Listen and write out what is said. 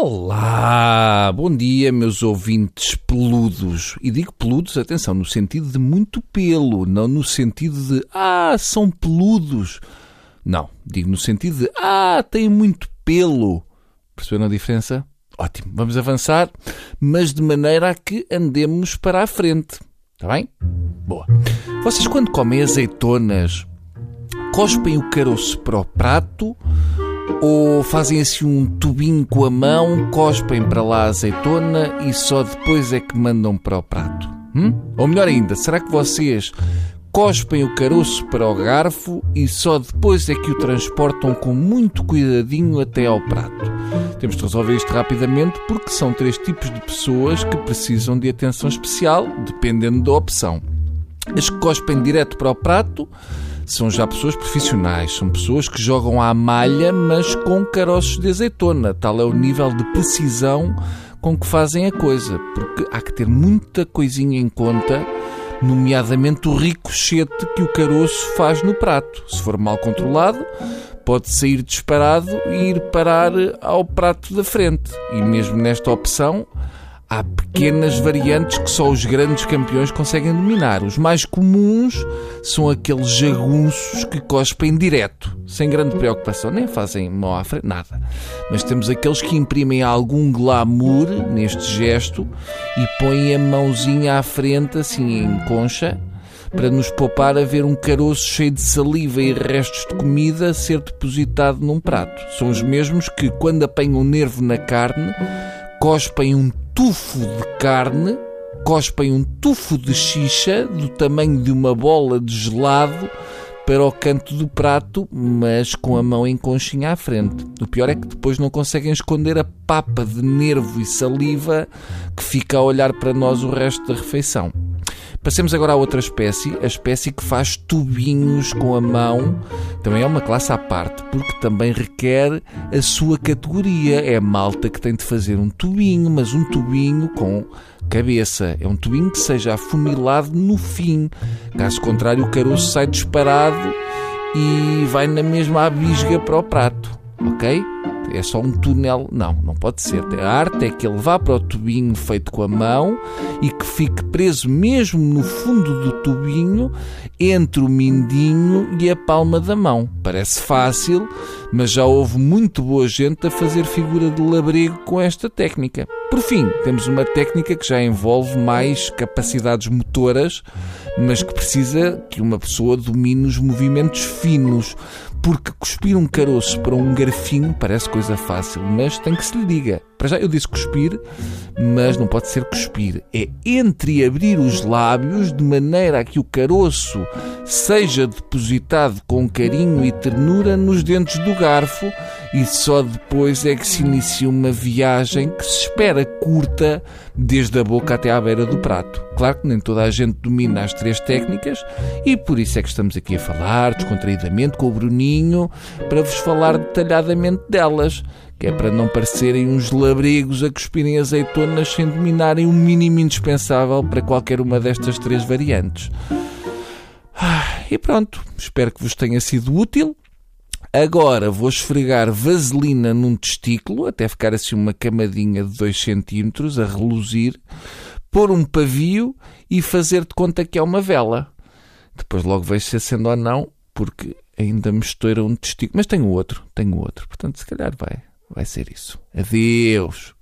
Olá, bom dia, meus ouvintes peludos. E digo peludos, atenção, no sentido de muito pelo, não no sentido de ah, são peludos. Não, digo no sentido de ah, têm muito pelo. Perceberam a diferença? Ótimo, vamos avançar, mas de maneira a que andemos para a frente. Está bem? Boa. Vocês, quando comem azeitonas, cospem o caroço para o prato ou fazem assim um tubinho com a mão, cospem para lá a azeitona e só depois é que mandam para o prato? Hum? Ou melhor ainda, será que vocês cospem o caroço para o garfo e só depois é que o transportam com muito cuidadinho até ao prato? Temos de resolver isto rapidamente porque são três tipos de pessoas que precisam de atenção especial, dependendo da opção. As que cospem direto para o prato são já pessoas profissionais, são pessoas que jogam à malha, mas com caroços de azeitona. Tal é o nível de precisão com que fazem a coisa, porque há que ter muita coisinha em conta, nomeadamente o ricochete que o caroço faz no prato. Se for mal controlado, pode sair disparado e ir parar ao prato da frente. E mesmo nesta opção, há pequenas variantes que só os grandes campeões conseguem dominar. Os mais comuns são aqueles jagunços que cospem direto, sem grande preocupação, nem fazem mão à frente, nada. Mas temos aqueles que imprimem algum glamour neste gesto e põem a mãozinha à frente, assim em concha, para nos poupar a ver um caroço cheio de saliva e restos de comida ser depositado num prato. São os mesmos que, quando apanham um nervo na carne, cospem um tufo de carne, cospem um tufo de xixa do tamanho de uma bola de gelado para o canto do prato, mas com a mão em conchinha à frente. O pior é que depois não conseguem esconder a papa de nervo e saliva que fica a olhar para nós o resto da refeição. Passemos agora a outra espécie, a espécie que faz tubinhos com a mão. Também é uma classe à parte, porque também requer a sua categoria. É malta que tem de fazer um tubinho, mas um tubinho com cabeça. É um tubinho que seja afunilado no fim. Caso contrário, o caroço sai disparado e vai na mesma abisga para o prato. Ok? É só um túnel. Não, não pode ser. A arte é que ele vá para o tubinho feito com a mão e que fique preso mesmo no fundo do tubinho entre o mindinho e a palma da mão. Parece fácil, mas já houve muito boa gente a fazer figura de labrego com esta técnica. Por fim, temos uma técnica que já envolve mais capacidades motoras, mas que precisa que uma pessoa domine os movimentos finos porque cuspir um caroço para um garfinho parece coisa fácil, mas tem que se lhe diga. Para já eu disse cuspir, mas não pode ser cuspir. É entreabrir os lábios de maneira a que o caroço seja depositado com carinho e ternura nos dentes do garfo e só depois é que se inicia uma viagem que se espera curta desde a boca até à beira do prato. Claro que nem toda a gente domina as três técnicas e por isso é que estamos aqui a falar descontraídamente com o Bruninho para vos falar detalhadamente delas que é para não parecerem uns labrigos a cuspirem azeitonas sem dominarem o mínimo indispensável para qualquer uma destas três variantes. E pronto, espero que vos tenha sido útil. Agora vou esfregar vaselina num testículo, até ficar assim uma camadinha de 2 cm a reluzir, pôr um pavio e fazer de conta que é uma vela. Depois logo vejo se acendo ou não, porque ainda me estoura um testículo. Mas tenho outro, tenho outro. Portanto, se calhar vai vai ser isso. Adeus.